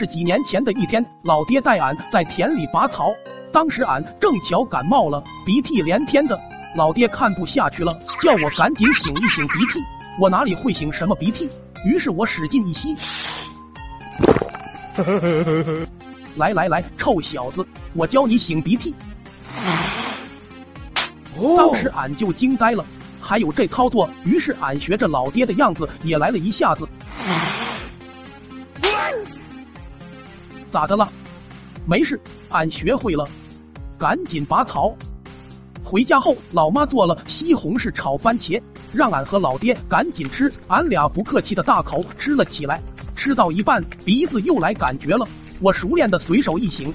是几年前的一天，老爹带俺在田里拔草，当时俺正巧感冒了，鼻涕连天的。老爹看不下去了，叫我赶紧擤一擤鼻涕。我哪里会擤什么鼻涕？于是我使劲一吸。来来来，臭小子，我教你擤鼻涕。当时俺就惊呆了，还有这操作？于是俺学着老爹的样子也来了一下子。咋的了？没事，俺学会了，赶紧拔草。回家后，老妈做了西红柿炒番茄，让俺和老爹赶紧吃。俺俩不客气的大口吃了起来。吃到一半，鼻子又来感觉了，我熟练的随手一擤。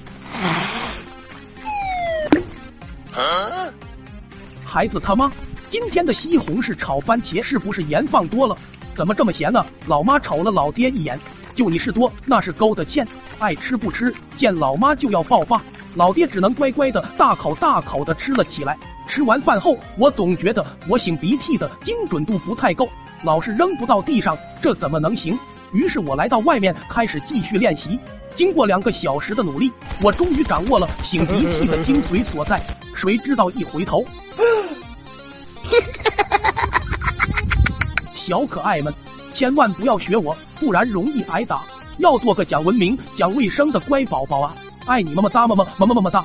孩子他妈，今天的西红柿炒番茄是不是盐放多了？怎么这么咸呢？老妈瞅了老爹一眼，就你是多，那是勾的芡。爱吃不吃，见老妈就要爆发。老爹只能乖乖的大口大口的吃了起来。吃完饭后，我总觉得我擤鼻涕的精准度不太够，老是扔不到地上，这怎么能行？于是我来到外面开始继续练习。经过两个小时的努力，我终于掌握了擤鼻涕的精髓所在。谁知道一回头，小可爱们，千万不要学我，不然容易挨打。要做个讲文明、讲卫生的乖宝宝啊！爱你么么哒么么么么么么哒。